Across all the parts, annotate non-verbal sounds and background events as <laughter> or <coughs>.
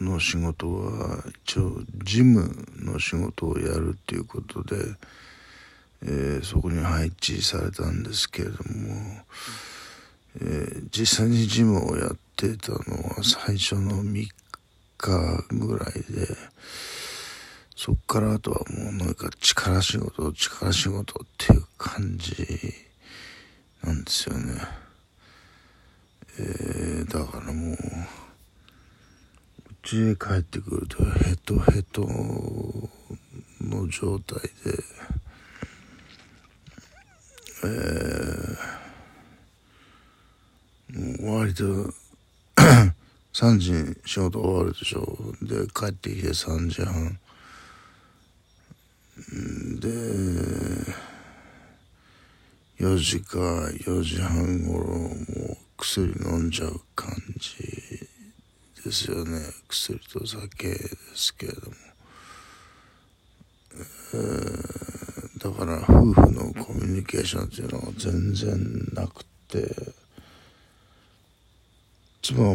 の仕事は一応事務の仕事をやるっていうことで、えー、そこに配置されたんですけれども、えー、実際に事務をやってたのは最初の3日ぐらいでそっからあとはもうなんか力仕事力仕事っていう感じなんですよね。えー、だからもう家へ帰ってくるとヘトヘトの状態で、えー、もう割と <coughs> 3時に仕事終わるでしょ。で帰ってきて3時半。で4時か4時半ごろもう薬飲んじゃう感じ。ですよね。薬と酒ですけれども、えー、だから夫婦のコミュニケーションっていうのは全然なくて。妻も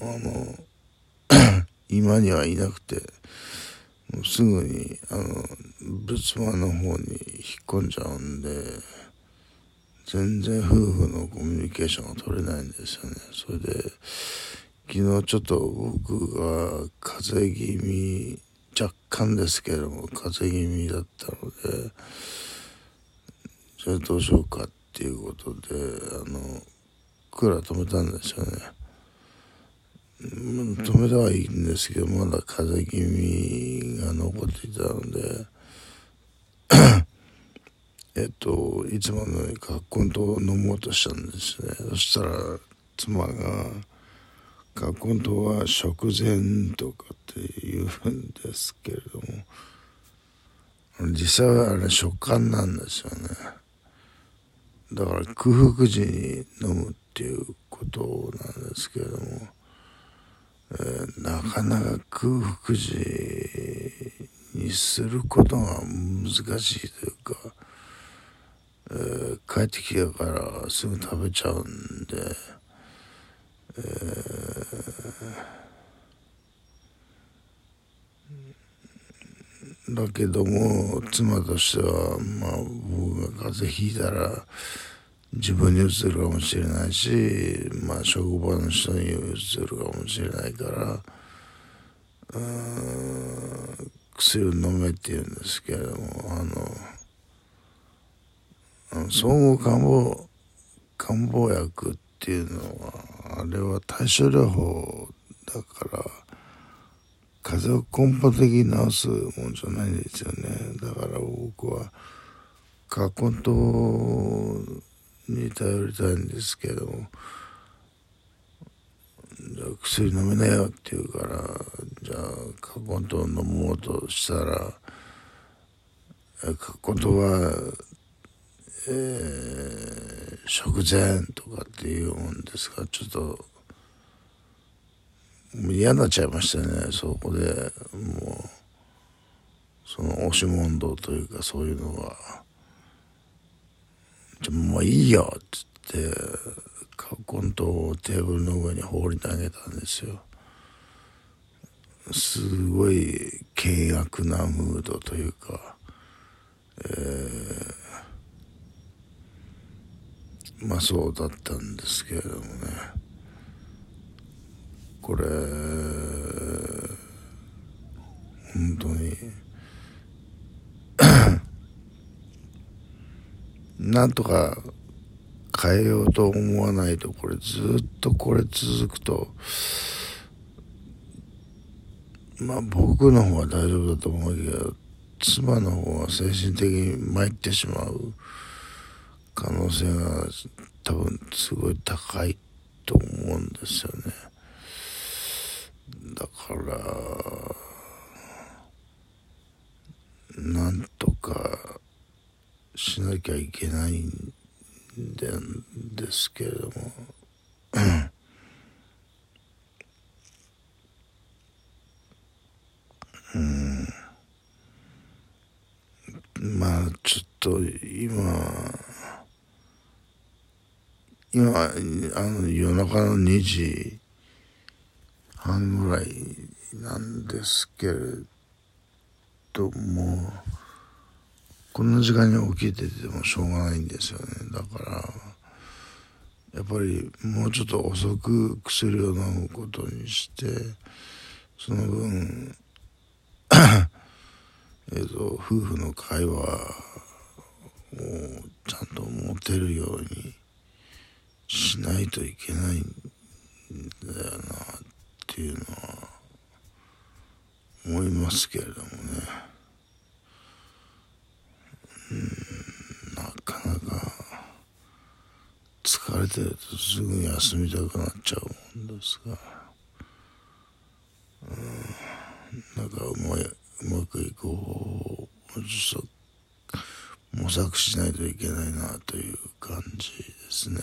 あの <coughs> 今にはいなくてもうすぐにあの仏間の方に引っ込んじゃうんで全然夫婦のコミュニケーションが取れないんですよね。それで昨日ちょっと僕が風邪気味若干ですけども風邪気味だったのでじゃあどうしようかっていうことであのクーラー止めたんですよね。止めたはいいんですけどまだ風邪気味が残っていたので <coughs> えっといつものようにカッコンと飲もうとしたんですね。そしたら妻がカッコンとは食前とかって言うんですけれども実際はあれ食感なんですよね。だから空腹時に飲むっていうことなんですけれども、えー、なかなか空腹時にすることが難しいというかえー、帰ってきてからすぐ食べちゃうんで、えー、だけども妻としてはまあ僕が風邪ひいたら自分にうつるかもしれないしまあ職場の人にうつるかもしれないからうん薬を飲めって言うんですけれどもあの総合感冒感冒薬っていうのはあれは対症療法だから風邪を根本的に治すもんじゃないんですよね。だから僕はカコントに頼りたいんですけどじゃあ薬飲めなよって言うからじゃあカコント飲もうとしたらカコントはえー、食前とかっていうんですがちょっと嫌になっちゃいましたね。そこでもうその押し問答というかそういうのが「じゃもういいよ」っつってカコントをテーブルの上に放り投げたんですよ。すごい険悪なムードというかえーまあそうだったんですけれどもねこれ本当に <coughs> なんとか変えようと思わないとこれずっとこれ続くとまあ僕の方は大丈夫だと思うけど妻の方は精神的に参ってしまう。可能性が多分すごい高いと思うんですよね。だからなんとかしなきゃいけないんですけれども。<coughs> うん。まあちょっと今今あの夜中の2時半ぐらいなんですけれどもこんな時間に起きててもしょうがないんですよね。だからやっぱりもうちょっと遅く薬を飲むことにしてその分 <coughs> えっと夫婦の会話をちゃんと持てるようにしないといけないんだよなっていうのは思いますけれどもね。うんなかなか疲れてるとすぐ休みたくなっちゃうもんですがうんなんかうまいうまくいく方法を模索しないといけないなという感じですね。